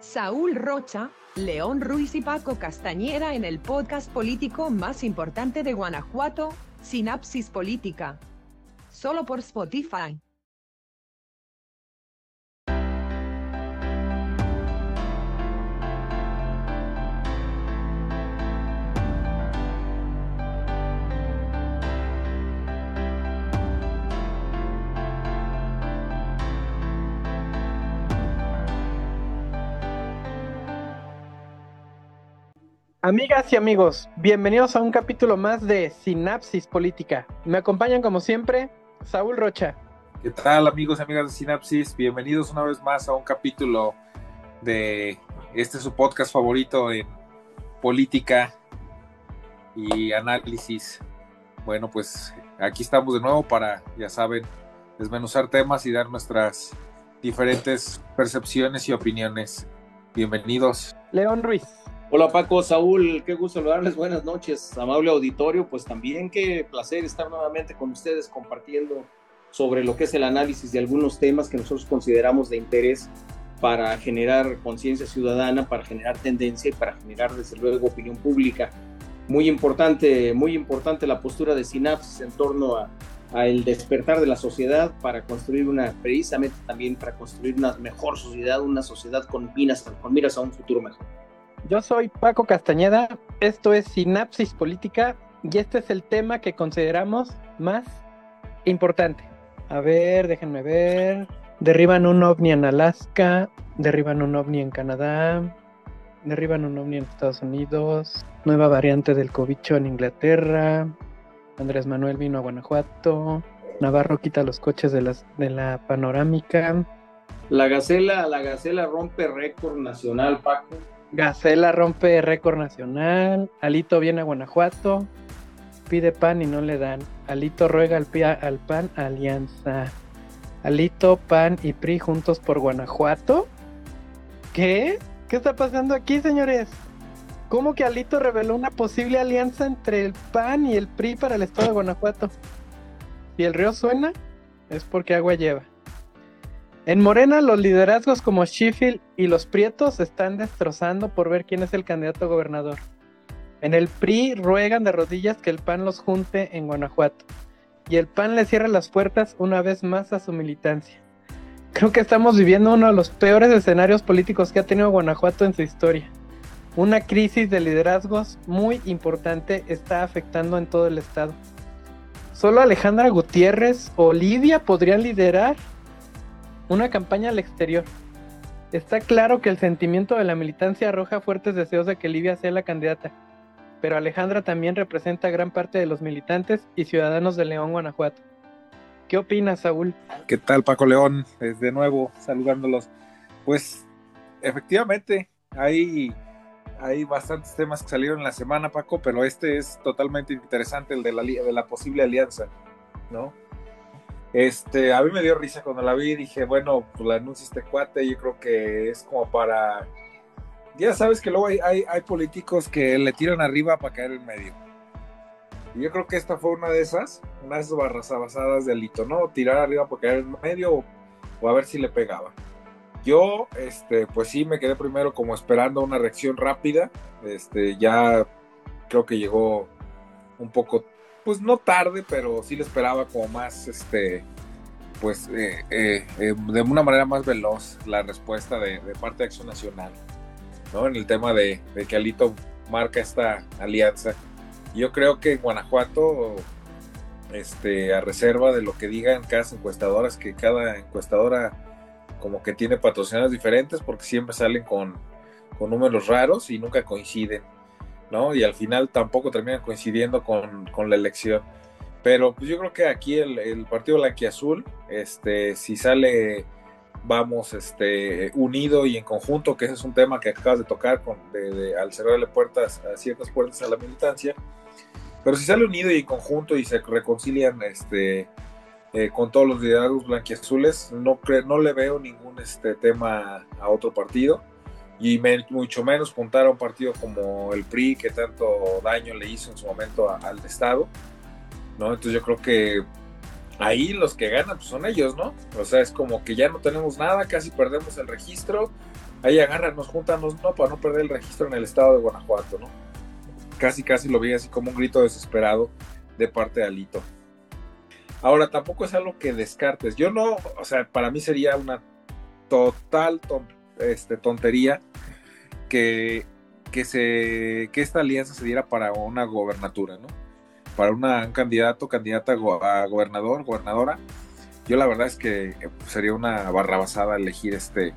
Saúl Rocha, León Ruiz y Paco Castañeda en el podcast político más importante de Guanajuato, Sinapsis Política. Solo por Spotify. Amigas y amigos, bienvenidos a un capítulo más de Sinapsis Política. Me acompañan como siempre Saúl Rocha. ¿Qué tal amigos y amigas de Sinapsis? Bienvenidos una vez más a un capítulo de este su podcast favorito en política y análisis. Bueno, pues aquí estamos de nuevo para, ya saben, desmenuzar temas y dar nuestras diferentes percepciones y opiniones. Bienvenidos. León Ruiz. Hola Paco, Saúl, qué gusto saludarles, buenas noches, amable auditorio, pues también qué placer estar nuevamente con ustedes compartiendo sobre lo que es el análisis de algunos temas que nosotros consideramos de interés para generar conciencia ciudadana, para generar tendencia y para generar desde luego opinión pública. Muy importante, muy importante la postura de Sinapsis en torno a, el despertar de la sociedad para construir una, precisamente también para construir una mejor sociedad, una sociedad con miras, con miras a un futuro mejor. Yo soy Paco Castañeda, esto es Sinapsis Política y este es el tema que consideramos más importante. A ver, déjenme ver. Derriban un ovni en Alaska, derriban un ovni en Canadá, derriban un ovni en Estados Unidos, nueva variante del cobicho en Inglaterra, Andrés Manuel vino a Guanajuato, Navarro quita los coches de, de la panorámica. La Gacela, la Gacela rompe récord nacional, Paco. Gacela rompe récord nacional. Alito viene a Guanajuato. Pide pan y no le dan. Alito ruega al, PAN alianza. Alito, PAN y PRI juntos por Guanajuato. ¿Qué? ¿Qué está pasando aquí, señores? ¿Cómo que Alito reveló una posible alianza entre el PAN y el PRI para el estado de Guanajuato? Si el río suena, es porque agua lleva. En Morena, los liderazgos como Sheffield y los Prietos están destrozando por ver quién es el candidato a gobernador. En el PRI ruegan de rodillas que el PAN los junte en Guanajuato. Y el PAN le cierra las puertas una vez más a su militancia. Creo que estamos viviendo uno de los peores escenarios políticos que ha tenido Guanajuato en su historia. Una crisis de liderazgos muy importante está afectando en todo el estado. Solo Alejandra Gutiérrez o Lidia podrían liderar una campaña al exterior. Está claro que el sentimiento de la militancia arroja fuertes deseos de que Livia sea la candidata, pero Alejandra también representa a gran parte de los militantes y ciudadanos de León, Guanajuato. ¿Qué opinas, Saúl? ¿Qué tal, Paco León? De nuevo, saludándolos. Pues, efectivamente, hay, hay bastantes temas que salieron en la semana, Paco, pero este es totalmente interesante, el de la posible alianza, ¿no? Este, a mí me dio risa cuando la vi, dije, bueno, pues la anuncia este cuate, yo creo que es como para... Ya sabes que luego hay, hay, políticos que le tiran arriba para caer en medio. Y yo creo que esta fue una de esas, una de esas barras abasadas de Alito, ¿no? Tirar arriba para caer en medio o, a ver si le pegaba. Yo, este, pues sí, me quedé primero como esperando una reacción rápida. Este, ya creo que llegó un poco pues no tarde, pero sí le esperaba como más, este, pues eh, eh, eh, de una manera más veloz la respuesta de, parte de Acción Nacional, ¿no? En el tema de, que Alito marca esta alianza. Yo creo que Guanajuato, este, a reserva de lo que digan cada encuestadoras, que cada encuestadora como que tiene patrocinadores diferentes porque siempre salen con, con números raros y nunca coinciden. ¿No? Y al final tampoco terminan coincidiendo con, la elección. Pero pues yo creo que aquí el, el partido blanquiazul, este, si sale, vamos, este, unido y en conjunto, que ese es un tema que acabas de tocar con, de, al cerrarle puertas ciertas puertas a la militancia, pero si sale unido y en conjunto y se reconcilian, este, eh, con todos los liderazgos blanquiazules, no, no le veo ningún este, tema a otro partido y mucho menos juntar a un partido como el PRI que tanto daño le hizo en su momento al Estado, ¿no? Entonces yo creo que ahí los que ganan pues son ellos, ¿no? O sea, es como que ya no tenemos nada, casi perdemos el registro ahí agárranos, juntanos, no, para no perder el registro en el estado de Guanajuato, ¿no? Casi, casi lo vi así como un grito desesperado de parte de Alito. Ahora, tampoco es algo que descartes. Yo no, o sea, para mí sería una total este, tontería que, que, se, que esta alianza se diera para una gobernatura, ¿no? Para una, un candidato, candidata a gobernador, gobernadora. Yo la verdad es que eh, sería una barrabasada elegir este,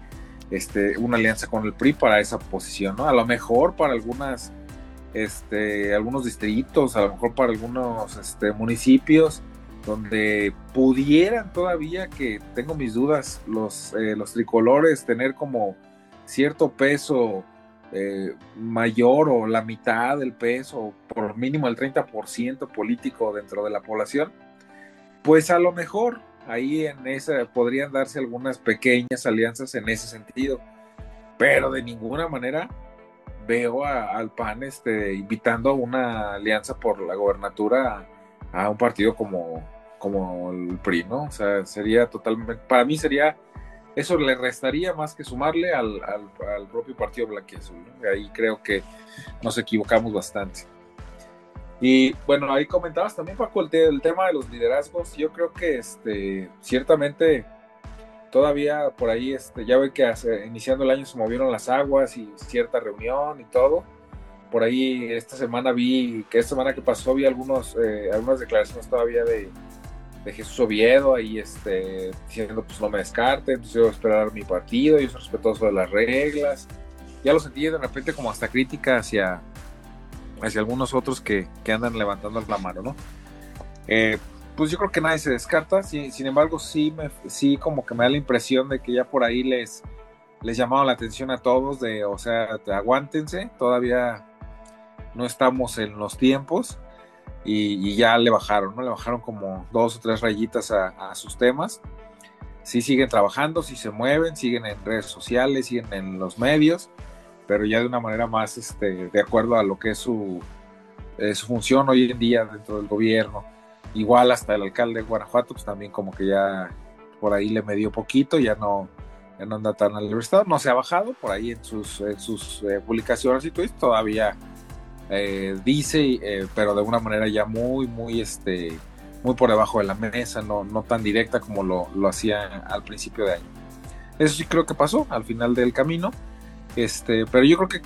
este, una alianza con el PRI para esa posición, ¿no? A lo mejor para algunas, este, algunos distritos, a lo mejor para algunos este, municipios, donde pudieran todavía, que tengo mis dudas, los, eh, los tricolores tener como cierto peso eh, mayor o la mitad del peso, por mínimo el 30% político dentro de la población, pues a lo mejor ahí en esa podrían darse algunas pequeñas alianzas en ese sentido, pero de ninguna manera veo al PAN este, invitando a una alianza por la gobernatura a un partido como, como el PRI, ¿no? O sea, sería totalmente, para mí sería, eso le restaría más que sumarle al, al, propio partido blanquiazul, ¿no? Ahí creo que nos equivocamos bastante. Y bueno, ahí comentabas también, Paco, el, el tema de los liderazgos. Yo creo que este, ciertamente todavía por ahí, este, ya ve que hace, iniciando el año se movieron las aguas y cierta reunión y todo por ahí esta semana vi, que esta semana que pasó vi algunos, eh, algunas declaraciones todavía de, de, Jesús Oviedo ahí este, diciendo pues no me descarte, entonces yo voy a esperar mi partido, yo soy respetuoso de las reglas. Ya lo sentí de repente como hasta crítica hacia, hacia algunos otros que, que andan levantando la mano, ¿no? Eh, pues yo creo que nadie se descarta, sin, sin embargo sí, me, sí como que me da la impresión de que ya por ahí les, les llamaron la atención a todos de, o sea, aguántense, todavía no estamos en los tiempos y, ya le bajaron, ¿no? Le bajaron como dos o tres rayitas a, sus temas. Sí siguen trabajando, sí se mueven, siguen en redes sociales, siguen en los medios, pero ya de una manera más este, de acuerdo a lo que es su, eh, su función hoy en día dentro del gobierno. Igual hasta el alcalde de Guanajuato, pues también como que ya por ahí le medió poquito, ya no, ya no anda tan al estado, no se ha bajado por ahí en sus, en sus eh, publicaciones y tweets, todavía eh, dice, eh, pero de una manera ya muy, muy, este, muy por debajo de la mesa, no, no tan directa como lo, lo hacía al principio de año. Eso sí creo que pasó al final del camino, este, pero yo creo que,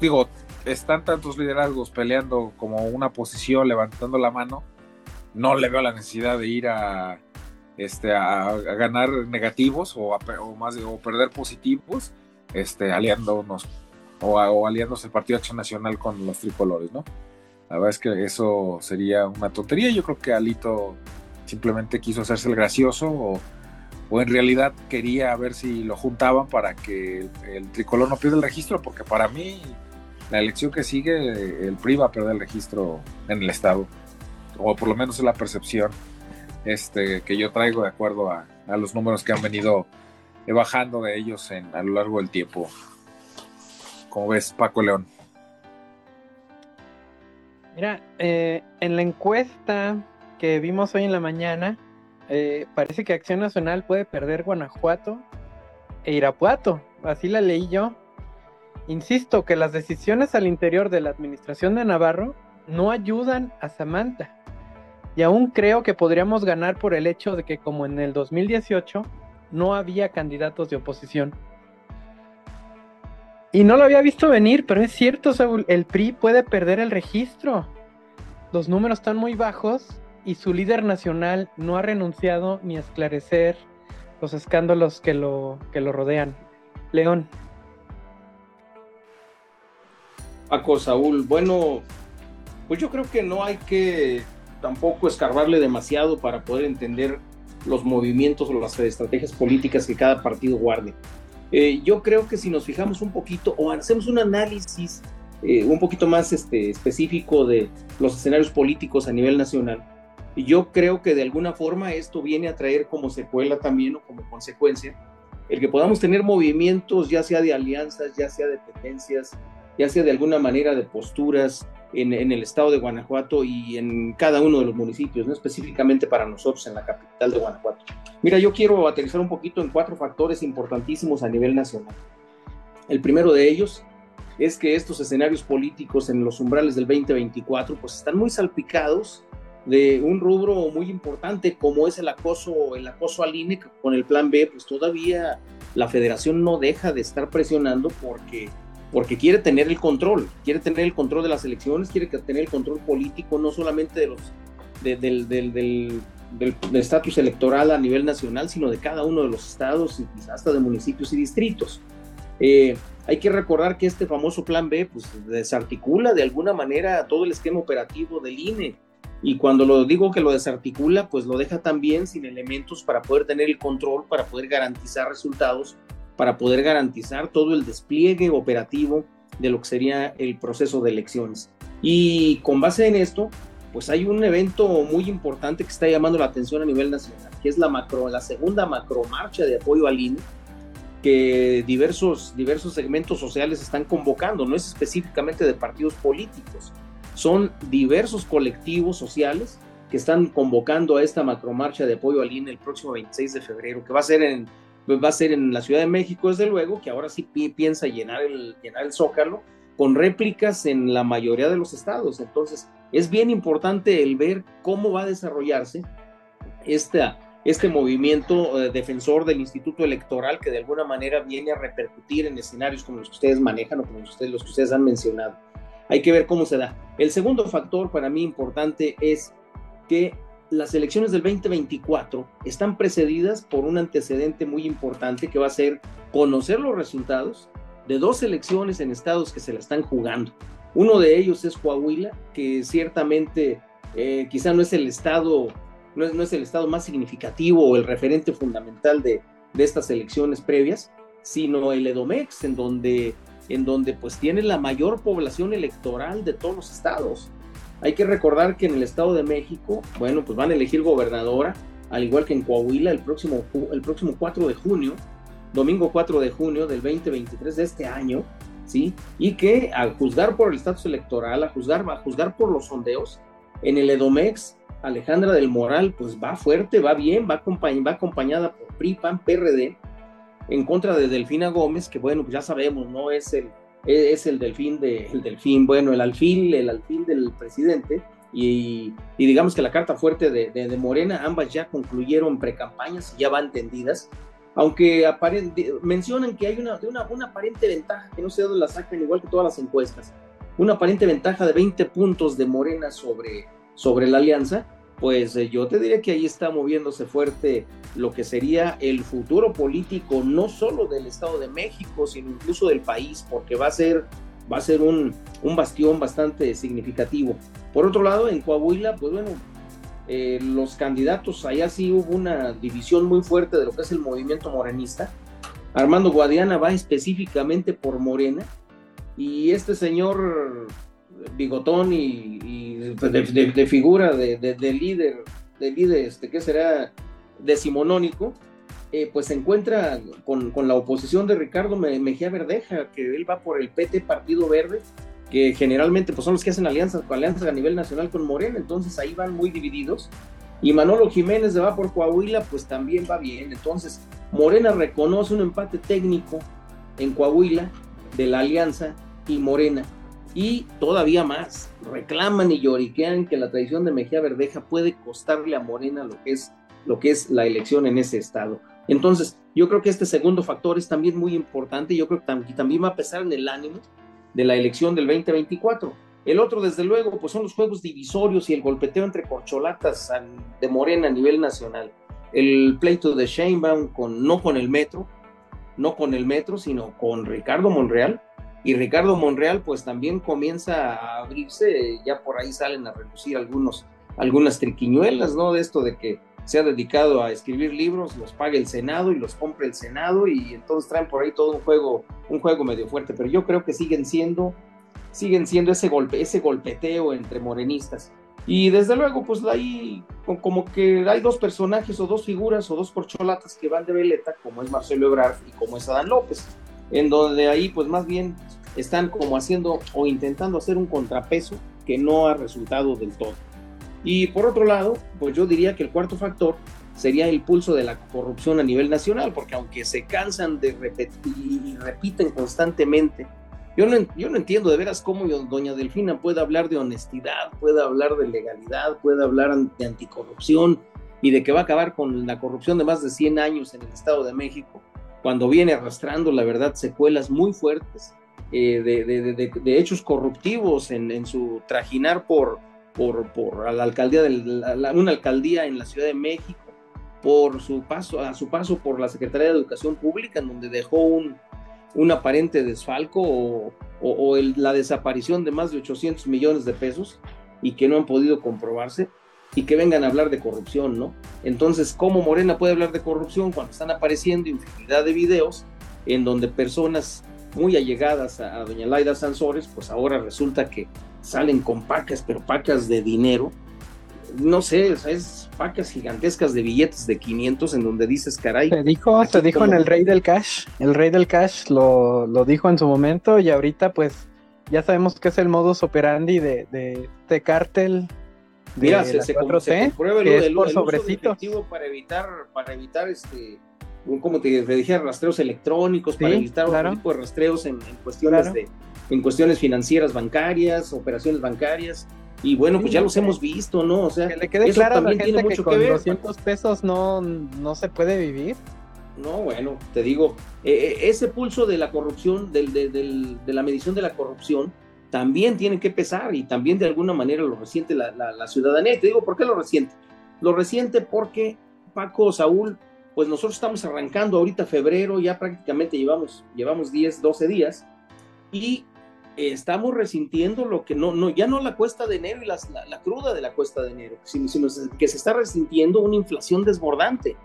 digo, están tantos liderazgos peleando como una posición, levantando la mano, no le veo la necesidad de ir a, este, a, ganar negativos o, o, más, o perder positivos, este, aliándonos o, aliándose el Partido Acción Nacional con los tricolores, ¿no? La verdad es que eso sería una tontería. Yo creo que Alito simplemente quiso hacerse el gracioso o, en realidad quería ver si lo juntaban para que el, tricolor no pierda el registro, porque para mí la elección que sigue, el PRI va a perder el registro en el Estado, o por lo menos es la percepción este, que yo traigo de acuerdo a, los números que han venido bajando de ellos en, a lo largo del tiempo. ¿Cómo ves, Paco León? Mira, eh, en la encuesta que vimos hoy en la mañana, eh, parece que Acción Nacional puede perder Guanajuato e Irapuato. Así la leí yo. Insisto que las decisiones al interior de la administración de Navarro no ayudan a Samantha. Y aún creo que podríamos ganar por el hecho de que como en el 2018 no había candidatos de oposición. Y no lo había visto venir, pero es cierto, Saúl, el PRI puede perder el registro. Los números están muy bajos y su líder nacional no ha renunciado ni a esclarecer los escándalos que lo, que lo rodean. León. Paco, Saúl, bueno, pues yo creo que no hay que tampoco escarbarle demasiado para poder entender los movimientos o las estrategias políticas que cada partido guarde. Eh, yo creo que si nos fijamos un poquito o hacemos un análisis eh, un poquito más este, específico de los escenarios políticos a nivel nacional, yo creo que de alguna forma esto viene a traer como secuela también o como consecuencia el que podamos tener movimientos ya sea de alianzas, ya sea de tendencias, ya sea de alguna manera de posturas en, el estado de Guanajuato y en cada uno de los municipios, no específicamente para nosotros en la capital de Guanajuato. Mira, yo quiero aterrizar un poquito en cuatro factores importantísimos a nivel nacional. El primero de ellos es que estos escenarios políticos en los umbrales del 2024 pues están muy salpicados de un rubro muy importante como es el acoso, el acoso al INE con el plan B, pues todavía la federación no deja de estar presionando porque, porque quiere tener el control, quiere tener el control de las elecciones, quiere tener el control político, no solamente de los, del, del estatus electoral a nivel nacional, sino de cada uno de los estados y hasta de municipios y distritos. Eh, hay que recordar que este famoso plan B pues, desarticula de alguna manera todo el esquema operativo del INE. Y cuando lo digo que lo desarticula, pues lo deja también sin elementos para poder tener el control, para poder garantizar resultados, para poder garantizar todo el despliegue operativo de lo que sería el proceso de elecciones. Y con base en esto, pues hay un evento muy importante que está llamando la atención a nivel nacional, que es la, macro, la segunda macromarcha de apoyo al INE, que diversos, diversos segmentos sociales están convocando, no es específicamente de partidos políticos, son diversos colectivos sociales que están convocando a esta macromarcha de apoyo al INE el próximo 26 de febrero, que va a ser en, va a ser en la Ciudad de México, desde luego, que ahora sí piensa llenar el, llenar el zócalo con réplicas en la mayoría de los estados. Entonces, es bien importante el ver cómo va a desarrollarse esta, este movimiento eh, defensor del Instituto Electoral que de alguna manera viene a repercutir en escenarios como los que ustedes manejan o como los que ustedes han mencionado. Hay que ver cómo se da. El segundo factor para mí importante es que las elecciones del 2024 están precedidas por un antecedente muy importante que va a ser conocer los resultados de dos elecciones en estados que se la están jugando. Uno de ellos es Coahuila, que ciertamente eh, quizá no es el estado no es, no es, el estado más significativo o el referente fundamental de, de, estas elecciones previas, sino el Edomex, en donde, en donde pues tiene la mayor población electoral de todos los estados. Hay que recordar que en el Estado de México, bueno, pues van a elegir gobernadora, al igual que en Coahuila, el próximo, el próximo 4 de junio, domingo 4 de junio del 2023 de este año, ¿sí? Y que a juzgar por el estatus electoral, a juzgar, a juzgar por los sondeos, en el Edomex, Alejandra del Moral, pues va fuerte, va bien, va, va acompañada por PRI, PAN, PRD, en contra de Delfina Gómez, que bueno, pues ya sabemos, no es el, es el delfín de, el delfín, bueno, el alfil, el alfil del presidente, y, y, digamos que la carta fuerte de, de, Morena, ambas ya concluyeron precampañas, ya van tendidas, aunque mencionan que hay una, una, una, aparente ventaja, que no sé dónde la sacan, igual que todas las encuestas, una aparente ventaja de 20 puntos de Morena sobre, sobre la alianza, pues eh, yo te diría que ahí está moviéndose fuerte lo que sería el futuro político, no solo del Estado de México, sino incluso del país, porque va a ser, va a ser un, un bastión bastante significativo. Por otro lado, en Coahuila, pues bueno, eh, los candidatos, allá sí hubo una división muy fuerte de lo que es el movimiento morenista. Armando Guadiana va específicamente por Morena y este señor bigotón y, de, figura de, líder, de líder, este, ¿qué será? Decimonónico, eh, pues se encuentra con, con, la oposición de Ricardo Mejía Verdeja, que él va por el PT Partido Verde, que generalmente pues, son los que hacen alianzas, alianzas a nivel nacional con Morena, entonces ahí van muy divididos. Y Manolo Jiménez va por Coahuila, pues también va bien. Entonces, Morena reconoce un empate técnico en Coahuila de la alianza y Morena. Y todavía más, reclaman y lloriquean que la tradición de Mejía Verdeja puede costarle a Morena lo que es, lo que es la elección en ese estado. Entonces, yo creo que este segundo factor es también muy importante. Yo creo que también va a pesar en el ánimo de la elección del 2024. El otro, desde luego, pues son los juegos divisorios y el golpeteo entre corcholatas de Morena a nivel nacional. El pleito de Sheinbaum con, no con el metro, no con el metro, sino con Ricardo Monreal. Y Ricardo Monreal, pues también comienza a abrirse, ya por ahí salen a reducir algunos, algunas triquiñuelas, ¿no? De esto de que se ha dedicado a escribir libros, los paga el Senado y los compra el Senado y entonces traen por ahí todo un juego, un juego medio fuerte, pero yo creo que siguen siendo, siguen siendo ese golpe, ese golpeteo entre morenistas. Y desde luego, pues ahí como que hay dos personajes o dos figuras o dos corcholatas que van de veleta, como es Marcelo Ebrard y como es Adán López, en donde ahí pues más bien están como haciendo o intentando hacer un contrapeso que no ha resultado del todo. Y por otro lado, pues yo diría que el cuarto factor sería el pulso de la corrupción a nivel nacional, porque aunque se cansan de repetir y repiten constantemente, yo no, yo no entiendo de veras cómo doña Delfina puede hablar de honestidad, puede hablar de legalidad, puede hablar de anticorrupción y de que va a acabar con la corrupción de más de 100 años en el Estado de México, cuando viene arrastrando, la verdad, secuelas muy fuertes eh, de, hechos corruptivos en, su trajinar por, por, por la alcaldía de una alcaldía en la Ciudad de México, por su paso, a su paso por la Secretaría de Educación Pública, en donde dejó un, un aparente desfalco o, o, la desaparición de más de 800 millones de pesos y que no han podido comprobarse y que vengan a hablar de corrupción, ¿no? Entonces, ¿cómo Morena puede hablar de corrupción cuando están apareciendo infinidad de videos en donde personas muy allegadas a, a doña Laida Sansores, pues ahora resulta que salen con pacas, pero pacas de dinero, no sé, es pacas gigantescas de billetes de 500 en donde dices, caray. Se dijo, se dijo en el rey del cash, el rey del cash lo, lo, dijo en su momento y ahorita pues ya sabemos que es el modus operandi de, de, de cártel. Mira, se, se, comprueba el, el, por sobrecitos. para evitar, para evitar este, como te, dije, rastreos electrónicos, para evitar otro tipo de rastreos en, cuestiones de, en cuestiones financieras bancarias, operaciones bancarias. Y bueno, pues ya los hemos visto, ¿no? O sea, que le quede eso claro también a la gente tiene mucho que, con que ver. 200 pesos no, no se puede vivir. No, bueno, te digo, eh, eh, ese pulso de la corrupción, del, de la medición de la corrupción, también tiene que pesar y también de alguna manera lo resiente la, la, ciudadanía. Te digo, ¿por qué lo resiente? Lo resiente porque Paco, Saúl, pues nosotros estamos arrancando ahorita febrero, ya prácticamente llevamos, llevamos 10, 12 días, y estamos resintiendo lo que no, no, ya no la cuesta de enero y la, cruda de la cuesta de enero, sino, que se está resintiendo una inflación desbordante.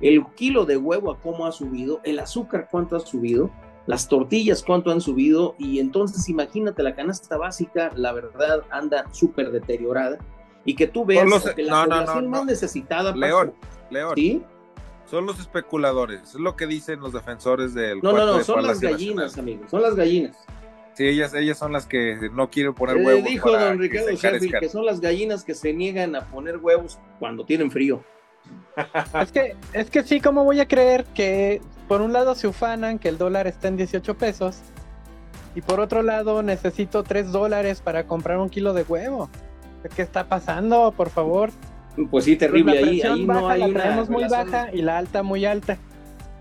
El kilo de huevo cómo ha subido, el azúcar cuánto ha subido, las tortillas cuánto han subido, y entonces imagínate la canasta básica, la verdad anda súper deteriorada, y que tú veas que la población más necesitada... León, León. ¿sí? Son los especuladores, es lo que dicen los defensores del... No, no, no, son las gallinas, amigos, son las gallinas. Sí, ellas, ellas son las que no quieren poner huevos. dijo don Ricardo que, que son las gallinas que se niegan a poner huevos cuando tienen frío. es que, es que sí, ¿cómo voy a creer que por un lado se ufanan que el dólar está en 18 pesos y por otro lado necesito 3 dólares para comprar un kilo de huevo? ¿Qué está pasando, por favor? Pues sí, terrible. Pues ahí, no hay una muy baja y la alta muy alta.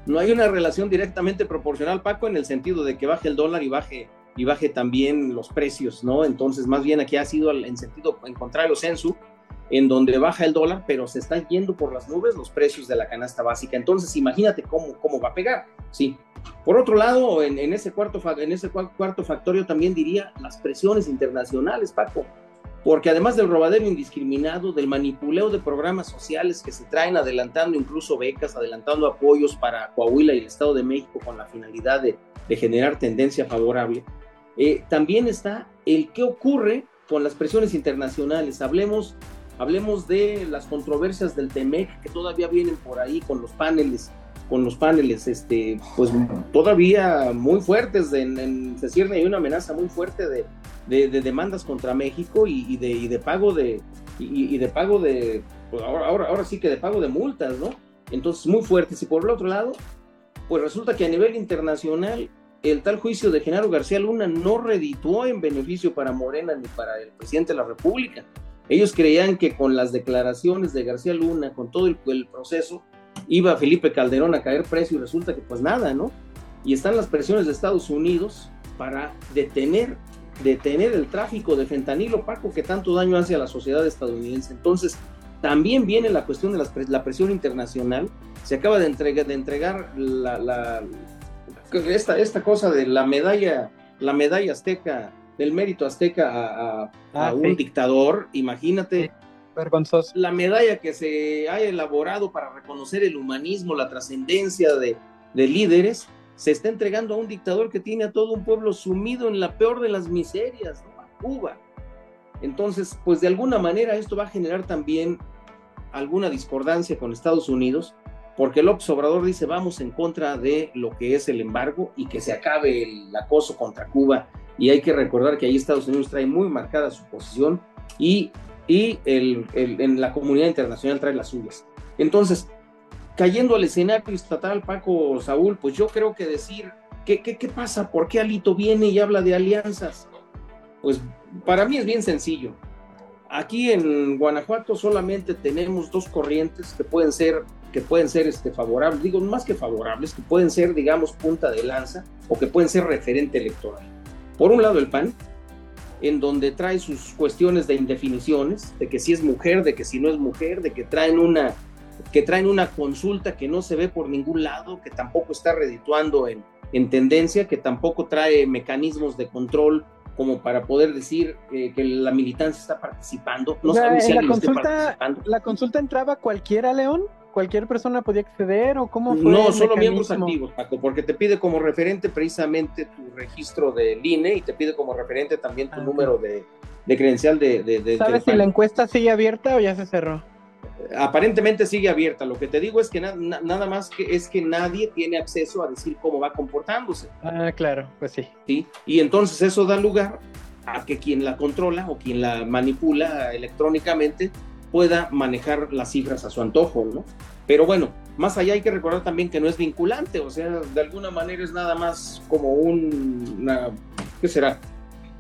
No hay una relación directamente proporcional, Paco, en el sentido de que baje el dólar y baje y baje también los precios, ¿no? Entonces, más bien aquí ha sido en sentido en contrario censo, en donde baja el dólar, pero se están yendo por las nubes los precios de la canasta básica. Entonces, imagínate cómo, cómo va a pegar, ¿sí? Por otro lado, en, ese cuarto, en ese cuarto factorio también diría las presiones internacionales, Paco, porque además del robadero indiscriminado, del manipuleo de programas sociales que se traen adelantando incluso becas, adelantando apoyos para Coahuila y el Estado de México con la finalidad de, de generar tendencia favorable, eh, también está el qué ocurre con las presiones internacionales. Hablemos, hablemos de las controversias del TEMEC que todavía vienen por ahí con los paneles, con los paneles, este, pues todavía muy fuertes. En, se cierne hay una amenaza muy fuerte de, de, demandas contra México y, de, y de, pago de y, de pago de pues ahora, ahora, ahora sí que de pago de multas, ¿no? Entonces muy fuertes. Y por el otro lado, pues resulta que a nivel internacional el tal juicio de Genaro García Luna no redituó en beneficio para Morena ni para el presidente de la República. Ellos creían que con las declaraciones de García Luna, con todo el, proceso, iba Felipe Calderón a caer precio y resulta que pues nada, ¿no? Y están las presiones de Estados Unidos para detener, detener el tráfico de fentanilo, Paco, que tanto daño hace a la sociedad estadounidense. Entonces, también viene la cuestión de la, presión internacional. Se acaba de, entregar, de entregar la, esta, esta cosa de la medalla, la medalla azteca, del mérito azteca a, ah, un dictador, imagínate. Vergonzoso. La medalla que se ha elaborado para reconocer el humanismo, la trascendencia de, líderes, se está entregando a un dictador que tiene a todo un pueblo sumido en la peor de las miserias, Cuba. Entonces, pues de alguna manera esto va a generar también alguna discordancia con Estados Unidos, porque López Obrador dice vamos en contra de lo que es el embargo y que se acabe el acoso contra Cuba. Y hay que recordar que ahí Estados Unidos trae muy marcada su posición y, y el, en la comunidad internacional trae las suyas. Entonces, cayendo al escenario estatal, Paco Saúl, pues yo creo que decir, ¿qué, qué, qué pasa? ¿Por qué Alito viene y habla de alianzas? Pues para mí es bien sencillo. Aquí en Guanajuato solamente tenemos dos corrientes que pueden ser que pueden ser este, favorables, digo más que favorables, que pueden ser, digamos, punta de lanza o que pueden ser referente electoral. Por un lado el PAN, en donde trae sus cuestiones de indefiniciones, de que si es mujer, de que si no es mujer, de que traen una que traen una consulta que no se ve por ningún lado, que tampoco está redituando en, en tendencia, que tampoco trae mecanismos de control como para poder decir eh, que la militancia está participando. No sabemos si la consulta, ¿La consulta entraba cualquiera, León? ¿Cualquier persona podía acceder o cómo fue? No, solo miembros activos, Paco, porque te pide como referente precisamente tu registro del INE y te pide como referente también tu ah, número de, credencial de... de ¿Sabes si la encuesta sigue abierta o ya se cerró? aparentemente sigue abierta. Lo que te digo es que nada más que es que nadie tiene acceso a decir cómo va comportándose. Ah, claro, pues sí. Sí, y entonces eso da lugar a que quien la controla o quien la manipula electrónicamente pueda manejar las cifras a su antojo, ¿no? Pero bueno, más allá hay que recordar también que no es vinculante, o sea, de alguna manera es nada más como un, una, ¿qué será?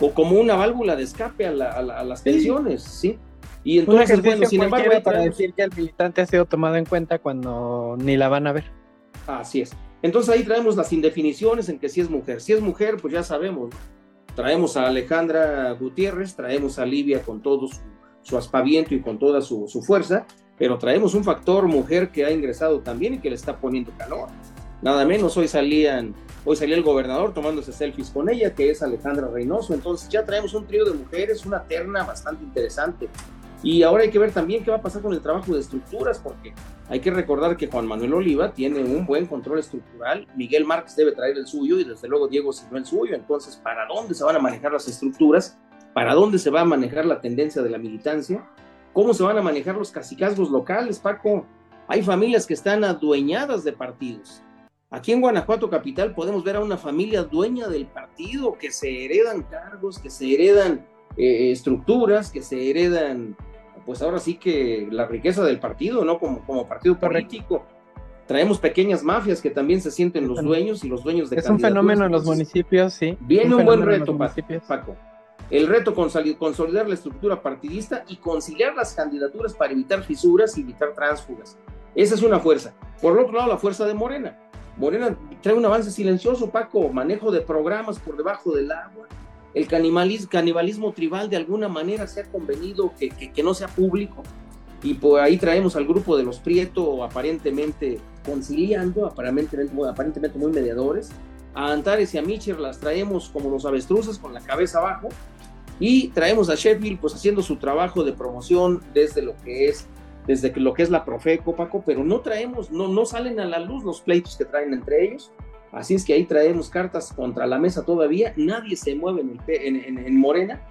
O como una válvula de escape a, las pensiones, ¿sí? Y entonces, bueno, sin embargo, para decir que el militante ha sido tomado en cuenta cuando ni la van a ver. Así es. Entonces ahí traemos las indefiniciones en que si es mujer. Si es mujer, pues ya sabemos. Traemos a Alejandra Gutiérrez, traemos a Livia con todo su, aspaviento y con toda su, fuerza, pero traemos un factor mujer que ha ingresado también y que le está poniendo calor. Nada menos, hoy salían, hoy salía el gobernador tomándose selfies con ella, que es Alejandra Reynoso. Entonces ya traemos un trío de mujeres, una terna bastante interesante. Y ahora hay que ver también qué va a pasar con el trabajo de estructuras, porque hay que recordar que Juan Manuel Oliva tiene un buen control estructural, Miguel Márquez debe traer el suyo y desde luego Diego si no el suyo. Entonces, ¿para dónde se van a manejar las estructuras? ¿Para dónde se va a manejar la tendencia de la militancia? ¿Cómo se van a manejar los casicazgos locales, Paco? Hay familias que están adueñadas de partidos. Aquí en Guanajuato Capital podemos ver a una familia dueña del partido, que se heredan cargos, que se heredan eh, estructuras, que se heredan pues ahora sí que la riqueza del partido, ¿no? Como, como partido político. Traemos pequeñas mafias que también se sienten los dueños y los dueños de Es un fenómeno en los municipios, sí. Viene un, buen reto, Paco. El reto consolidar la estructura partidista y conciliar las candidaturas para evitar fisuras y evitar tránsfugas. Esa es una fuerza. Por otro lado, la fuerza de Morena. Morena trae un avance silencioso, Paco, manejo de programas por debajo del agua, el canibalismo, canibalismo tribal de alguna manera se ha convenido que, que, no sea público y por ahí traemos al grupo de los Prieto aparentemente conciliando, aparentemente, aparentemente muy mediadores. A Antares y a Mitchell las traemos como los avestruces con la cabeza abajo y traemos a Sheffield pues haciendo su trabajo de promoción desde lo que es desde lo que es la Profeco, Paco, pero no traemos, no, no salen a la luz los pleitos que traen entre ellos Así es que ahí traemos cartas contra la mesa todavía. Nadie se mueve en, Morena,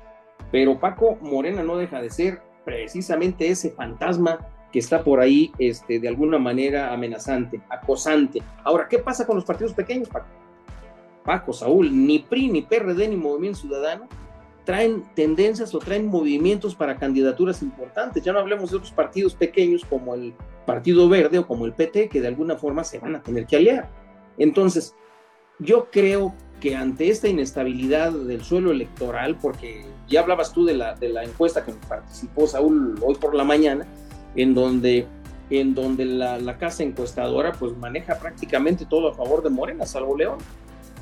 pero Paco Morena no deja de ser precisamente ese fantasma que está por ahí este, de alguna manera amenazante, acosante. Ahora, ¿qué pasa con los partidos pequeños, Paco? Paco, Saúl, ni PRI, ni PRD, ni Movimiento Ciudadano traen tendencias o traen movimientos para candidaturas importantes. Ya no hablemos de otros partidos pequeños como el Partido Verde o como el PT, que de alguna forma se van a tener que aliar. Entonces, yo creo que ante esta inestabilidad del suelo electoral, porque ya hablabas tú de la, de la encuesta que participó Saúl hoy por la mañana, en donde, en donde la, la, casa encuestadora pues maneja prácticamente todo a favor de Morena, salvo León.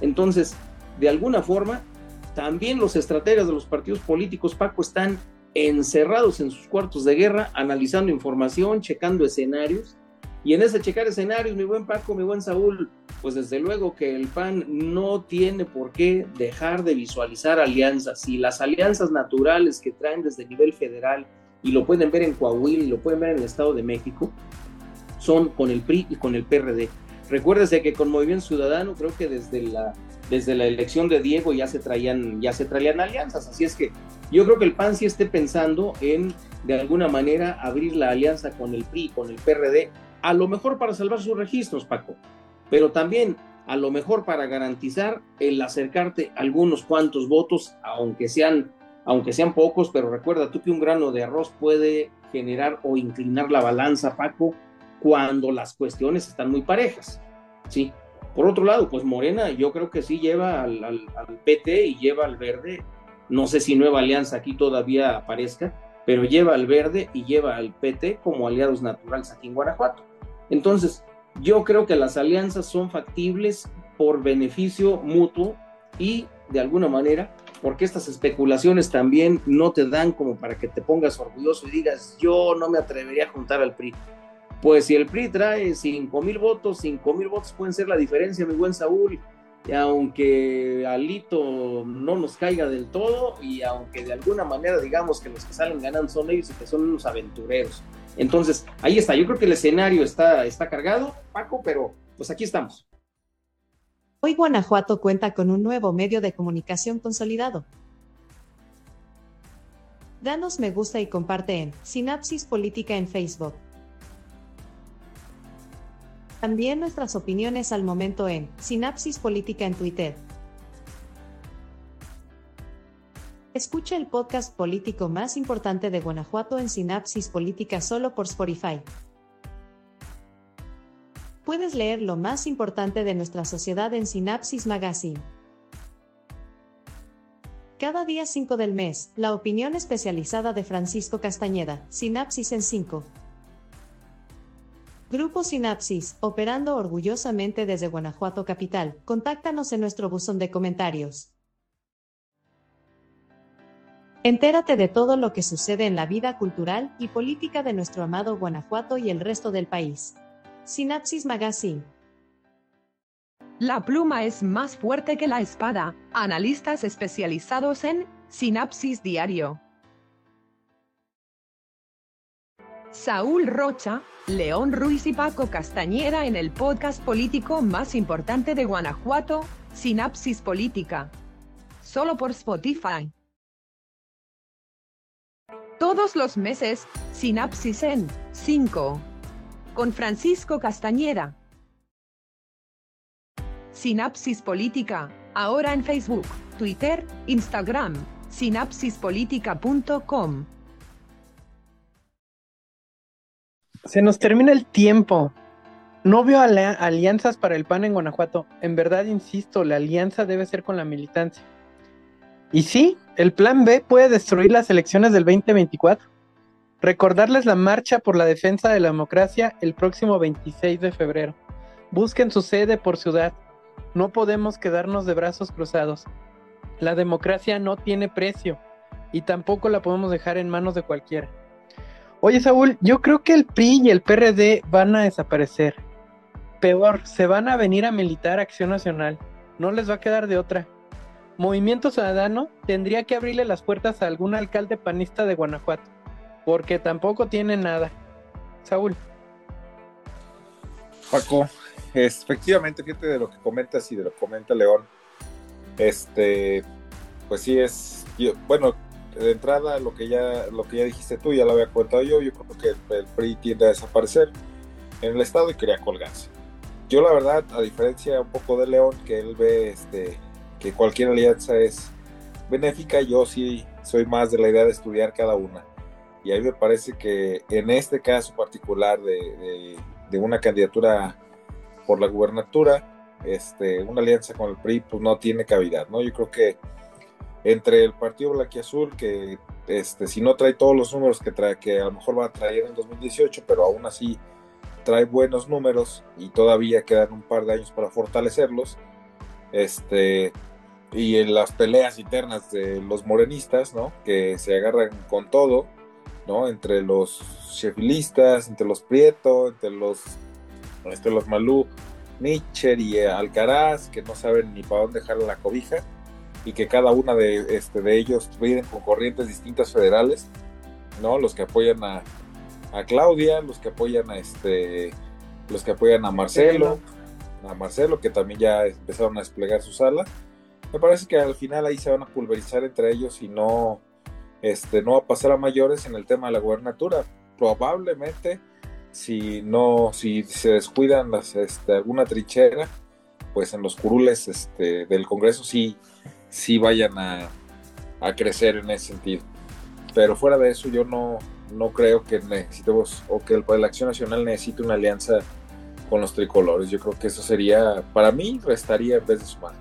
Entonces, de alguna forma, también los estrategas de los partidos políticos, Paco, están encerrados en sus cuartos de guerra, analizando información, checando escenarios, y en ese checar escenarios, mi buen Paco, mi buen Saúl, pues desde luego que el PAN no tiene por qué dejar de visualizar alianzas. Y las alianzas naturales que traen desde el nivel federal, y lo pueden ver en Coahuila y lo pueden ver en el Estado de México, son con el PRI y con el PRD. Recuérdese que con Movimiento Ciudadano creo que desde la, desde la elección de Diego ya se, traían, ya se traían alianzas. Así es que yo creo que el PAN sí esté pensando en de alguna manera abrir la alianza con el PRI con el PRD a lo mejor para salvar sus registros, Paco, pero también a lo mejor para garantizar el acercarte algunos cuantos votos, aunque sean, aunque sean pocos, pero recuerda tú que un grano de arroz puede generar o inclinar la balanza, Paco, cuando las cuestiones están muy parejas, ¿sí? Por otro lado, pues Morena yo creo que sí lleva al, PT y lleva al verde, no sé si Nueva Alianza aquí todavía aparezca, pero lleva al verde y lleva al PT como aliados naturales aquí en Guanajuato. Entonces, yo creo que las alianzas son factibles por beneficio mutuo y de alguna manera, porque estas especulaciones también no te dan como para que te pongas orgulloso y digas, yo no me atrevería a juntar al PRI. Pues si el PRI trae 5 mil votos, 5 mil votos pueden ser la diferencia, mi buen Saúl. Y aunque Alito no nos caiga del todo y aunque de alguna manera digamos que los que salen ganando son ellos y que son unos aventureros. Entonces, ahí está. Yo creo que el escenario está, está cargado, Paco, pero pues aquí estamos. Hoy Guanajuato cuenta con un nuevo medio de comunicación consolidado. Danos me gusta y comparte en Sinapsis Política en Facebook. También nuestras opiniones al momento en Sinapsis Política en Twitter. Escucha el podcast político más importante de Guanajuato en Sinapsis Política solo por Spotify. Puedes leer lo más importante de nuestra sociedad en Sinapsis Magazine. Cada día 5 del mes, la opinión especializada de Francisco Castañeda, Sinapsis en 5. Grupo Sinapsis, operando orgullosamente desde Guanajuato Capital. Contáctanos en nuestro buzón de comentarios. Entérate de todo lo que sucede en la vida cultural y política de nuestro amado Guanajuato y el resto del país. Sinapsis Magazine. La pluma es más fuerte que la espada. Analistas especializados en Sinapsis Diario. Saúl Rocha, León Ruiz y Paco Castañera en el podcast político más importante de Guanajuato, Sinapsis Política. Solo por Spotify. Todos los meses, Sinapsis en 5. Con Francisco Castañera. Sinapsis Política, ahora en Facebook, Twitter, Instagram, sinapsispolitica.com. Se nos termina el tiempo. No veo alianzas para el PAN en Guanajuato. En verdad, insisto, la alianza debe ser con la militancia. Y sí, el plan B puede destruir las elecciones del 2024. Recordarles la marcha por la defensa de la democracia el próximo 26 de febrero. Busquen su sede por ciudad. No podemos quedarnos de brazos cruzados. La democracia no tiene precio y tampoco la podemos dejar en manos de cualquiera. Oye, Saúl, yo creo que el PRI y el PRD van a desaparecer. Peor, se van a venir a militar Acción Nacional. No les va a quedar de otra. Movimiento Ciudadano tendría que abrirle las puertas a algún alcalde panista de Guanajuato, porque tampoco tiene nada. Saúl. Paco, efectivamente, fíjate de lo que comentas y de lo que comenta León. Este, pues sí es, bueno, de entrada lo que ya lo que ya dijiste tú, ya lo había contado yo, yo creo que el PRI tiende a desaparecer en el estado y quería colgarse. Yo la verdad, a diferencia un poco de León, que él ve este, que cualquier alianza es benéfica, yo sí soy más de la idea de estudiar cada una. Y ahí me parece que en este caso particular de, de, una candidatura por la gubernatura, este, una alianza con el PRI pues no tiene cavidad, ¿no? Yo creo que entre el partido Azul que este, si no trae todos los números que, trae, que a lo mejor va a traer en 2018, pero aún así trae buenos números y todavía quedan un par de años para fortalecerlos. Este, y en las peleas internas de los morenistas, ¿no? Que se agarran con todo, ¿no? Entre los chefilistas, entre los Prieto, entre los, entre los Malú, Mitcher y Alcaraz, que no saben ni para dónde dejar la cobija y que cada una de, este, de ellos vienen con corrientes distintas federales, ¿no? Los que apoyan a, a Claudia, los que apoyan a este, los que apoyan a Marcelo, a Marcelo, que también ya empezaron a desplegar su sala. Me parece que al final ahí se van a pulverizar entre ellos y no, este, no va a pasar a mayores en el tema de la gubernatura. Probablemente, si no, si se descuidan las, este, alguna trinchera, pues en los curules este, del Congreso sí sí vayan a, crecer en ese sentido. Pero fuera de eso, yo no, no creo que necesitemos o que el, la Acción Nacional necesite una alianza con los tricolores. Yo creo que eso sería, para mí, restaría en vez de sumar.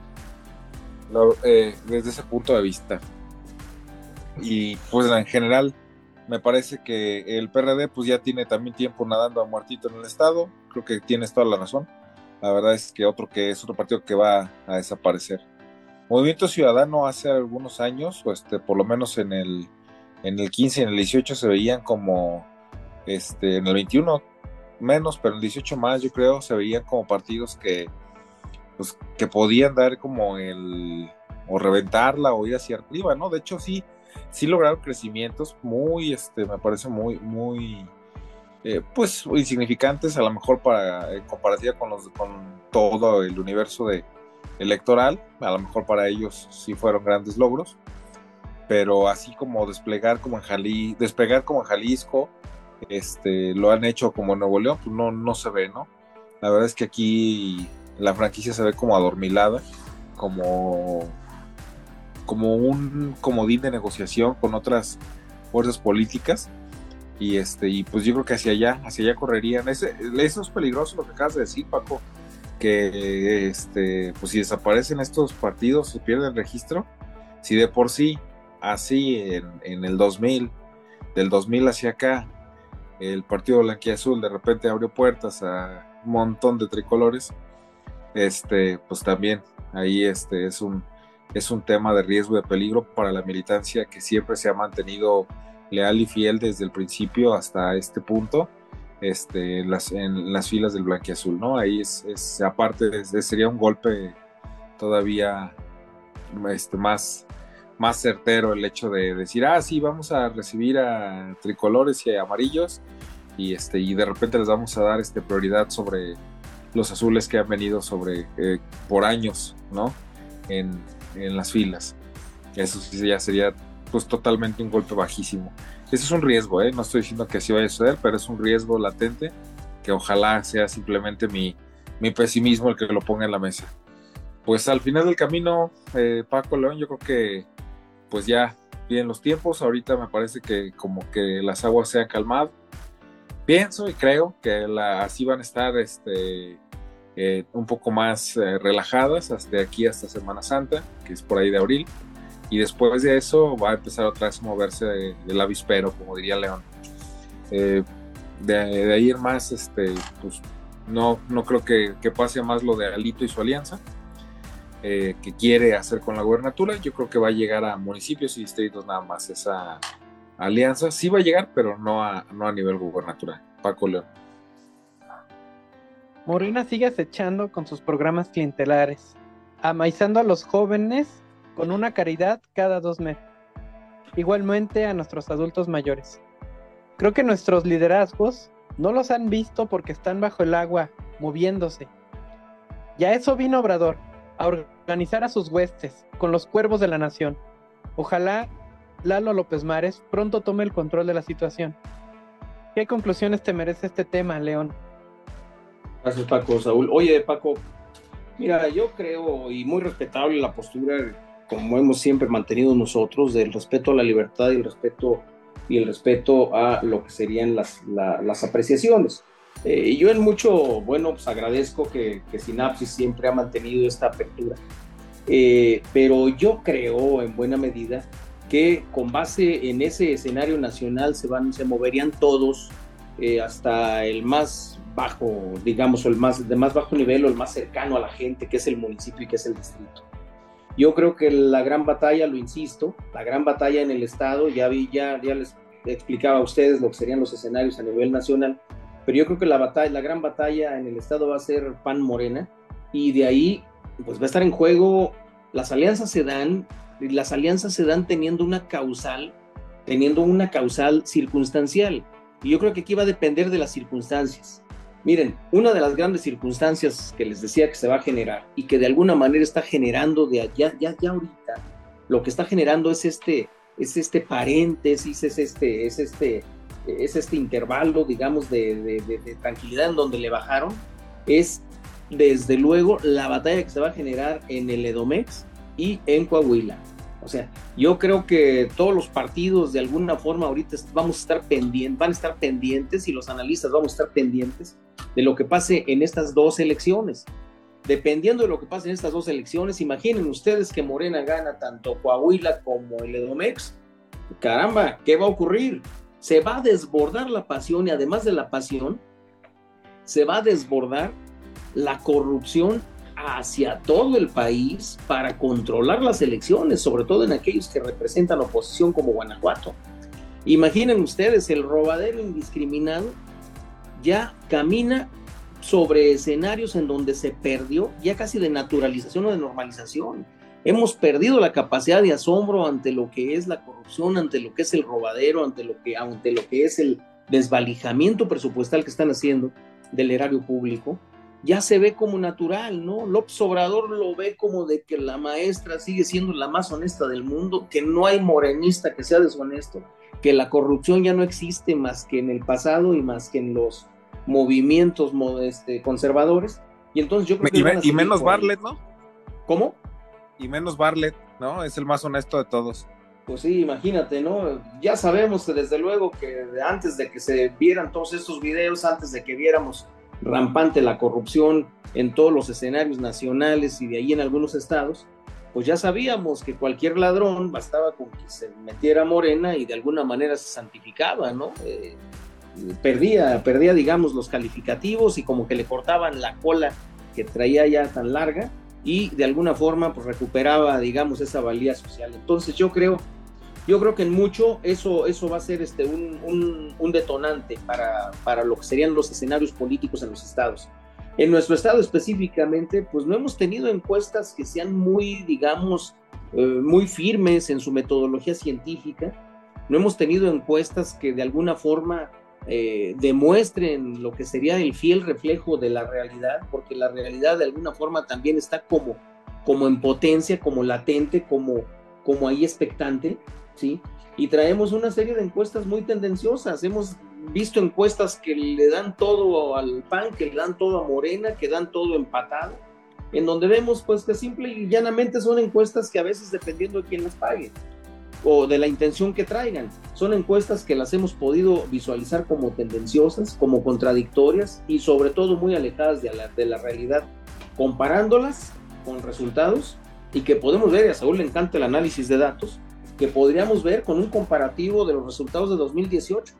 Eh, desde ese punto de vista. Y pues en general, me parece que el PRD pues ya tiene también tiempo nadando a muertito en el estado. Creo que tienes toda la razón. La verdad es que otro que es otro partido que va a desaparecer. Movimiento Ciudadano hace algunos años, este, por lo menos en el, en el 15 y en el 18 se veían como, este, en el 21 menos, pero en el 18 más yo creo, se veían como partidos que, pues, que podían dar como el, o reventarla o ir hacia arriba, ¿no? De hecho sí, sí lograron crecimientos muy, este, me parece muy, muy, eh, pues insignificantes a lo mejor para en comparativa con los con todo el universo de electoral a lo mejor para ellos sí fueron grandes logros pero así como desplegar como en Jalisco despegar como en Jalisco este lo han hecho como en Nuevo León pues no no se ve no la verdad es que aquí la franquicia se ve como adormilada como como un comodín de negociación con otras fuerzas políticas y este y pues yo creo que hacia allá hacia allá correrían. Ese, eso es peligroso lo que acabas de decir Paco que este pues si desaparecen estos partidos se pierde el registro. Si de por sí así en, en el 2000 del 2000 hacia acá el partido blanquiazul de repente abrió puertas a un montón de tricolores este pues también ahí este es un es un tema de riesgo de peligro para la militancia que siempre se ha mantenido leal y fiel desde el principio hasta este punto este, las, en las filas del blanquiazul, ¿no? Ahí es, es aparte, sería un golpe todavía este, más, más certero el hecho de decir, ah, sí, vamos a recibir a tricolores y a amarillos y, este, y de repente les vamos a dar este, prioridad sobre los azules que han venido sobre, eh, por años, ¿no? En, en las filas. Eso sí ya sería pues totalmente un golpe bajísimo. Ese es un riesgo, ¿eh? no estoy diciendo que así vaya a suceder, pero es un riesgo latente que ojalá sea simplemente mi, mi pesimismo el que lo ponga en la mesa. Pues al final del camino, eh, Paco León, yo creo que pues ya vienen los tiempos, ahorita me parece que como que las aguas se han calmado. Pienso y creo que así van a estar este, eh, un poco más eh, relajadas hasta aquí hasta Semana Santa, que es por ahí de abril y después de eso va a empezar otra vez a moverse el avispero, como diría León. Eh, de, ahí en más, este, pues no, no creo que, pase más lo de Alito y su alianza, eh, que quiere hacer con la gubernatura. Yo creo que va a llegar a municipios y distritos nada más esa alianza. Sí va a llegar, pero no a, no a nivel gubernatural. Paco León. Morena sigue acechando con sus programas clientelares, amaizando a los jóvenes con una caridad cada dos meses. Igualmente a nuestros adultos mayores. Creo que nuestros liderazgos no los han visto porque están bajo el agua, moviéndose. Y a eso vino Obrador, a organizar a sus huestes, con los cuervos de la nación. Ojalá Lalo López Mares pronto tome el control de la situación. ¿Qué conclusiones te merece este tema, León? Gracias, Paco. Saúl. Oye, Paco, mira, yo creo, y muy respetable la postura como hemos siempre mantenido nosotros, del respeto a la libertad y el respeto, y el respeto a lo que serían las, las apreciaciones. Eh, y yo en mucho, bueno, pues agradezco que, que Sinapsis siempre ha mantenido esta apertura. Eh, pero yo creo en buena medida que con base en ese escenario nacional se, van, se moverían todos eh, hasta el más bajo, digamos, o el más, de más bajo nivel o el más cercano a la gente, que es el municipio y que es el distrito. Yo creo que la gran batalla, lo insisto, la gran batalla en el Estado, ya vi, ya, les explicaba a ustedes lo que serían los escenarios a nivel nacional, pero yo creo que la batalla, la gran batalla en el Estado va a ser PAN Morena, y de ahí pues va a estar en juego, las alianzas se dan, las alianzas se dan teniendo una causal, teniendo una causal circunstancial, y yo creo que aquí va a depender de las circunstancias. Miren, una de las grandes circunstancias que les decía que se va a generar y que de alguna manera está generando de allá, ya, ya ahorita, lo que está generando es este, es este paréntesis, es este, es este, es este intervalo, digamos, de, tranquilidad en donde le bajaron, es desde luego la batalla que se va a generar en el Edomex y en Coahuila. O sea, yo creo que todos los partidos de alguna forma ahorita vamos a estar pendientes, van a estar pendientes y los analistas vamos a estar pendientes de lo que pase en estas dos elecciones. Dependiendo de lo que pase en estas dos elecciones, imaginen ustedes que Morena gana tanto Coahuila como el Edomex. Caramba, ¿qué va a ocurrir? Se va a desbordar la pasión y además de la pasión, se va a desbordar la corrupción hacia todo el país para controlar las elecciones, sobre todo en aquellos que representan la oposición como Guanajuato. Imaginen ustedes, el robadero indiscriminado ya camina sobre escenarios en donde se perdió ya casi de naturalización o de normalización. Hemos perdido la capacidad de asombro ante lo que es la corrupción, ante lo que es el robadero, ante lo que, ante lo que es el desvalijamiento presupuestal que están haciendo del erario público ya se ve como natural, ¿no? López Obrador lo ve como de que la maestra sigue siendo la más honesta del mundo, que no hay morenista que sea deshonesto, que la corrupción ya no existe más que en el pasado y más que en los movimientos este, conservadores. Y entonces yo creo que... Y, menos Barlet, ¿no? ¿Cómo? Y menos Barlet, ¿no? Es el más honesto de todos. Pues sí, imagínate, ¿no? Ya sabemos desde luego que antes de que se vieran todos estos videos, antes de que viéramos rampante la corrupción en todos los escenarios nacionales y de ahí en algunos estados, pues ya sabíamos que cualquier ladrón bastaba con que se metiera morena y de alguna manera se santificaba, ¿no? Eh, perdía, perdía, digamos, los calificativos y como que le cortaban la cola que traía ya tan larga y de alguna forma pues recuperaba, digamos, esa valía social. Entonces yo creo yo creo que en mucho eso, eso va a ser este, un, un, detonante para, para, lo que serían los escenarios políticos en los estados. En nuestro estado específicamente, pues no hemos tenido encuestas que sean muy, digamos, eh, muy firmes en su metodología científica. No hemos tenido encuestas que de alguna forma eh, demuestren lo que sería el fiel reflejo de la realidad, porque la realidad de alguna forma también está como, como en potencia, como latente, como, como ahí expectante. ¿Sí? Y traemos una serie de encuestas muy tendenciosas. Hemos visto encuestas que le dan todo al PAN, que le dan todo a Morena, que dan todo empatado, en donde vemos pues que simple y llanamente son encuestas que a veces dependiendo de quién las pague o de la intención que traigan, son encuestas que las hemos podido visualizar como tendenciosas, como contradictorias y sobre todo muy alejadas de la, de la realidad, comparándolas con resultados y que podemos ver, y a Saúl le encanta el análisis de datos, que podríamos ver con un comparativo de los resultados de 2018.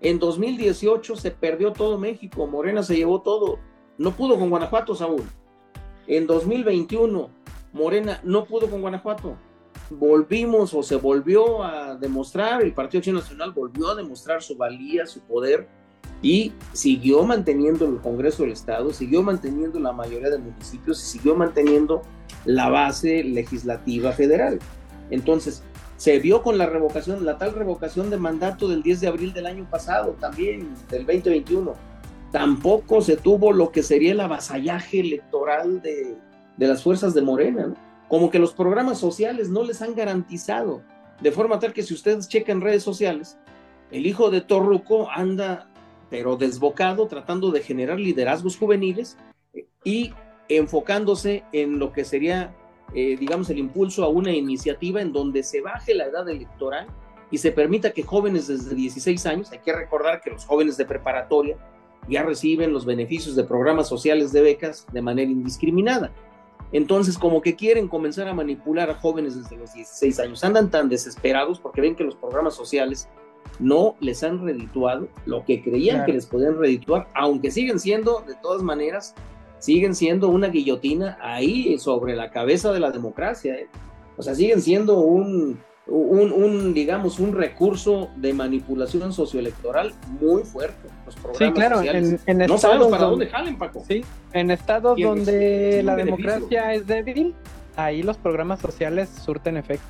En 2018 se perdió todo México, Morena se llevó todo, no pudo con Guanajuato, Saúl. En 2021, Morena no pudo con Guanajuato. Volvimos o se volvió a demostrar, el Partido Acción Nacional volvió a demostrar su valía, su poder y siguió manteniendo el Congreso del Estado, siguió manteniendo la mayoría de municipios y siguió manteniendo la base legislativa federal. Entonces, se vio con la revocación, la tal revocación de mandato del 10 de abril del año pasado, también del 2021. Tampoco se tuvo lo que sería el avasallaje electoral de, las fuerzas de Morena, Como que los programas sociales no les han garantizado, de forma tal que si ustedes checan redes sociales, el hijo de Torruco anda, pero desbocado, tratando de generar liderazgos juveniles y enfocándose en lo que sería eh, digamos, el impulso a una iniciativa en donde se baje la edad electoral y se permita que jóvenes desde 16 años, hay que recordar que los jóvenes de preparatoria ya reciben los beneficios de programas sociales de becas de manera indiscriminada. Entonces, como que quieren comenzar a manipular a jóvenes desde los 16 años, andan tan desesperados porque ven que los programas sociales no les han redituado lo que creían que les podían redituar, aunque siguen siendo, de todas maneras, siguen siendo una guillotina ahí sobre la cabeza de la democracia. ¿eh? O sea, siguen siendo un, un, digamos, un recurso de manipulación socioelectoral muy fuerte. sí, claro, en, en no sabemos para dónde jalen, Paco. Sí, en estados donde la democracia es débil, ahí los programas sociales surten efecto.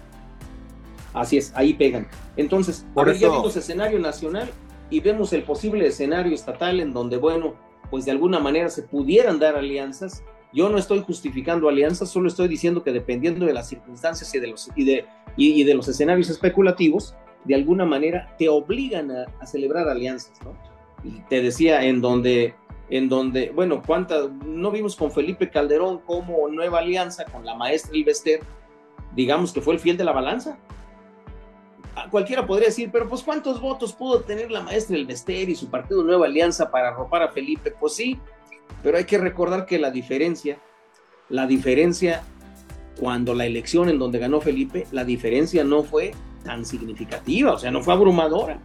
Así es, ahí pegan. Entonces, Por ya vimos escenario nacional y vemos el posible escenario estatal en donde, bueno, pues de alguna manera se pudieran dar alianzas. Yo no estoy justificando alianzas, solo estoy diciendo que dependiendo de las circunstancias y de los, y de, y, de los escenarios especulativos, de alguna manera te obligan a, celebrar alianzas, ¿no? Y te decía, en donde, en donde, bueno, cuántas, no vimos con Felipe Calderón como nueva alianza con la maestra Ilvester, digamos que fue el fiel de la balanza. Cualquiera podría decir, pero pues ¿cuántos votos pudo tener la maestra del Bester y su partido Nueva Alianza para arropar a Felipe? Pues sí, pero hay que recordar que la diferencia, la diferencia cuando la elección en donde ganó Felipe, la diferencia no fue tan significativa, o sea, no fue abrumadora.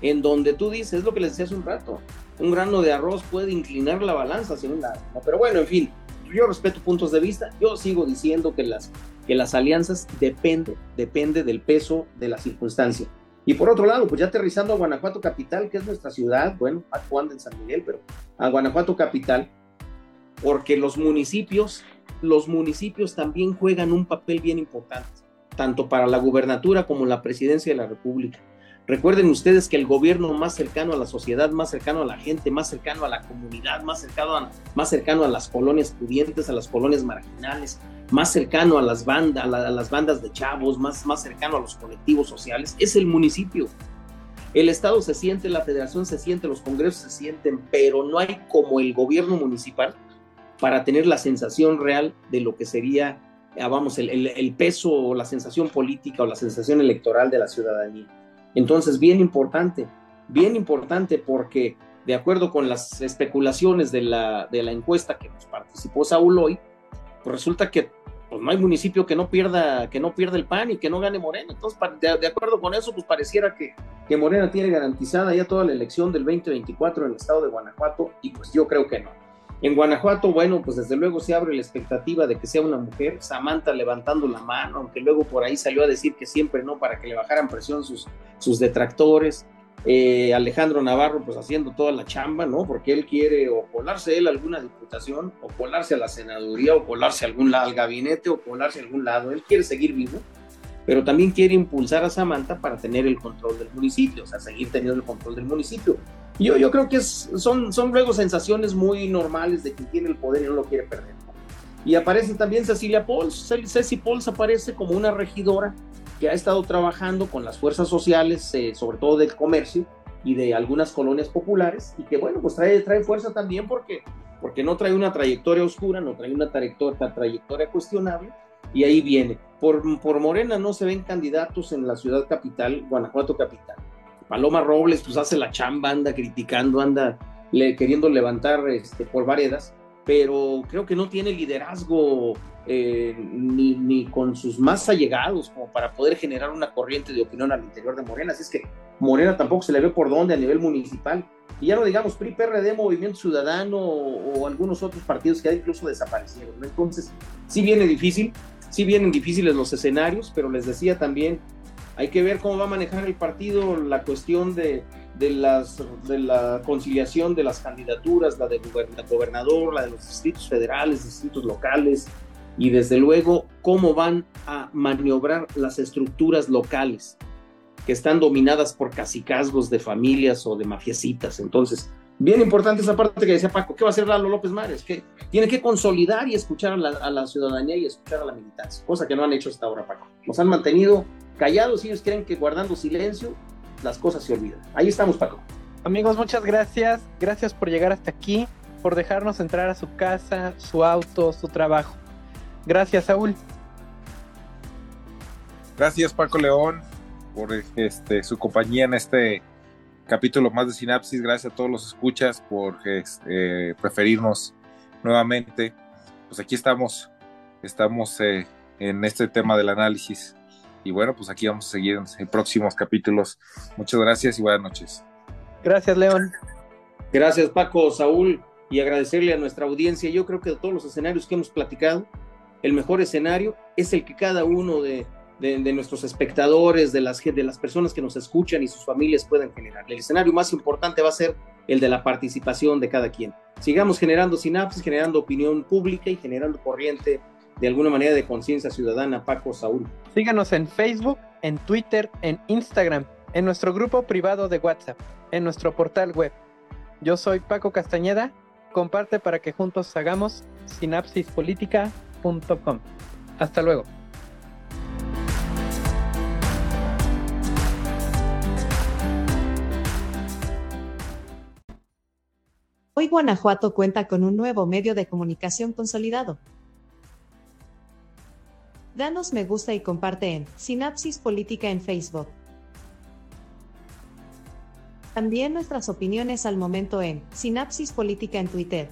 En donde tú dices, es lo que les decía hace un rato, un grano de arroz puede inclinar la balanza hacia un. Pero bueno, en fin, yo respeto puntos de vista, yo sigo diciendo que las, que las alianzas depende, depende del peso de la circunstancia. Y por otro lado, pues ya aterrizando a Guanajuato Capital, que es nuestra ciudad, bueno, actuando en San Miguel, pero a Guanajuato Capital, porque los municipios los municipios también juegan un papel bien importante, tanto para la gubernatura como la presidencia de la República. Recuerden ustedes que el gobierno más cercano a la sociedad, más cercano a la gente, más cercano a la comunidad, más cercano a, más cercano a las colonias pudientes, a las colonias marginales, más cercano a las, bandas, a, las bandas de chavos, más, más cercano a los colectivos sociales, es el municipio. El Estado se siente, la federación se siente, los congresos se sienten, pero no hay como el gobierno municipal para tener la sensación real de lo que sería, ah, vamos, el, peso o la sensación política o la sensación electoral de la ciudadanía. Entonces, bien importante, bien importante porque de acuerdo con las especulaciones de la, de la encuesta que nos participó Saúl hoy, pues resulta que pues no hay municipio que no pierda que no pierda el PAN y que no gane Morena. Entonces, de, acuerdo con eso, pues pareciera que, que Morena tiene garantizada ya toda la elección del 2024 en el estado de Guanajuato y pues yo creo que no. En Guanajuato, bueno, pues desde luego se abre la expectativa de que sea una mujer, Samantha levantando la mano, aunque luego por ahí salió a decir que siempre no, para que le bajaran presión sus, sus detractores. Eh, Alejandro Navarro, pues haciendo toda la chamba, ¿no? Porque él quiere o colarse él a alguna diputación, o colarse a la senaduría, o colarse a algún lado, al gabinete, o colarse a algún lado. Él quiere seguir vivo, pero también quiere impulsar a Samantha para tener el control del municipio, o sea, seguir teniendo el control del municipio. Yo, yo creo que son, son luego sensaciones muy normales de quien tiene el poder y no lo quiere perder. Y aparece también Cecilia Pauls. Ceci Pauls aparece como una regidora que ha estado trabajando con las fuerzas sociales, eh, sobre todo del comercio y de algunas colonias populares, y que bueno, pues trae, trae fuerza también porque, porque no trae una trayectoria oscura, no trae una trayectoria, trayectoria cuestionable, y ahí viene. Por, por Morena no se ven candidatos en la ciudad capital, Guanajuato capital. Paloma Robles pues hace la chamba, anda criticando, anda queriendo levantar este, por varedas, pero creo que no tiene liderazgo eh, ni, ni, con sus más allegados como para poder generar una corriente de opinión al interior de Morena. Así es que Morena tampoco se le ve por dónde a nivel municipal. Y ya no digamos PRI, PRD, Movimiento Ciudadano o, o algunos otros partidos que ya incluso desaparecieron. Entonces, sí viene difícil, sí vienen difíciles los escenarios, pero les decía también hay que ver cómo va a manejar el partido la cuestión de, las, de la conciliación de las candidaturas, la de gobernador, la de los distritos federales, distritos locales, y desde luego cómo van a maniobrar las estructuras locales que están dominadas por casicazgos de familias o de mafiecitas. Entonces, bien importante esa parte que decía Paco, ¿qué va a hacer Lalo López Mares? Que tiene que consolidar y escuchar a la, a la ciudadanía y escuchar a la militancia, cosa que no han hecho hasta ahora, Paco. Nos han mantenido callados ellos creen que guardando silencio las cosas se olvidan. Ahí estamos, Paco. Amigos, muchas gracias. Gracias por llegar hasta aquí, por dejarnos entrar a su casa, su auto, su trabajo. Gracias, Saúl. Gracias, Paco León, por este, su compañía en este capítulo más de Sinapsis. Gracias a todos los escuchas por este, preferirnos nuevamente. Pues aquí estamos, estamos eh, en este tema del análisis y bueno, pues aquí vamos a seguir en próximos capítulos. Muchas gracias y buenas noches. Gracias, León. Gracias, Paco, Saúl, y agradecerle a nuestra audiencia. Yo creo que de todos los escenarios que hemos platicado, el mejor escenario es el que cada uno de, nuestros espectadores, de las, de las personas que nos escuchan y sus familias puedan generar. El escenario más importante va a ser el de la participación de cada quien. Sigamos generando sinapsis, generando opinión pública y generando corriente de alguna manera de conciencia ciudadana, Paco Saúl. Síganos en Facebook, en Twitter, en Instagram, en nuestro grupo privado de WhatsApp, en nuestro portal web. Yo soy Paco Castañeda, comparte para que juntos hagamos sinapsispolítica.com. Hasta luego. Hoy Guanajuato cuenta con un nuevo medio de comunicación consolidado Danos me gusta y comparte en Sinapsis Política en Facebook. También nuestras opiniones al momento en Sinapsis Política en Twitter.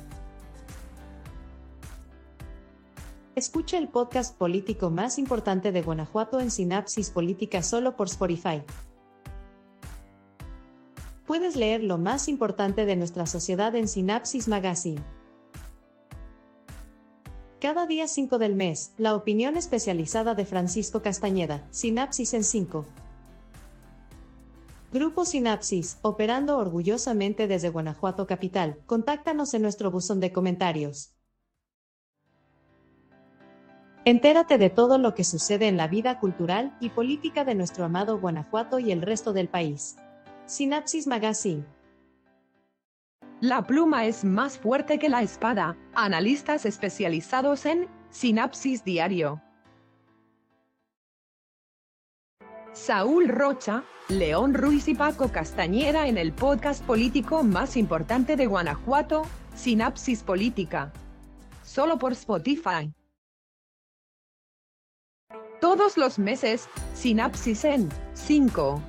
Escucha el podcast político más importante de Guanajuato en Sinapsis Política solo por Spotify. Puedes leer lo más importante de nuestra sociedad en Sinapsis Magazine. Cada día 5 del mes, la opinión especializada de Francisco Castañeda, Sinapsis en 5. Grupo Sinapsis, operando orgullosamente desde Guanajuato Capital. Contáctanos en nuestro buzón de comentarios. Entérate de todo lo que sucede en la vida cultural y política de nuestro amado Guanajuato y el resto del país. Sinapsis Magazine. La pluma es más fuerte que la espada. Analistas especializados en Sinapsis Diario. Saúl Rocha, León Ruiz y Paco Castañera en el podcast político más importante de Guanajuato, Sinapsis Política. Solo por Spotify. Todos los meses, Sinapsis en 5.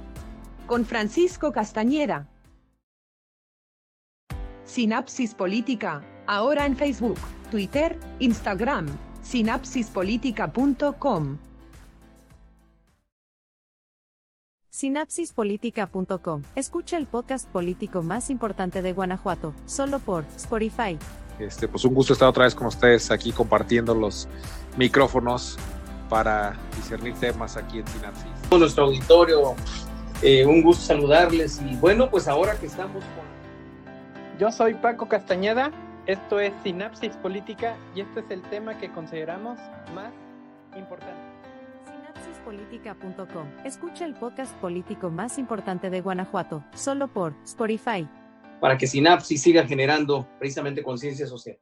Con Francisco Castañeda. Sinapsis Política, ahora en Facebook, Twitter, Instagram, sinapsispolitica.com. Sinapsispolitica.com. Escucha el podcast político más importante de Guanajuato, solo por Spotify. Este, pues un gusto estar otra vez con ustedes aquí compartiendo los micrófonos para discernir temas aquí en Sinapsis. Con nuestro auditorio, eh, un gusto saludarles y bueno, pues ahora que estamos con... Yo soy Paco Castañeda, esto es Sinapsis Política y este es el tema que consideramos más importante. Sinapsispolitica.com. Escucha el podcast político más importante de Guanajuato, solo por Spotify. Para que Sinapsis siga generando precisamente conciencia social.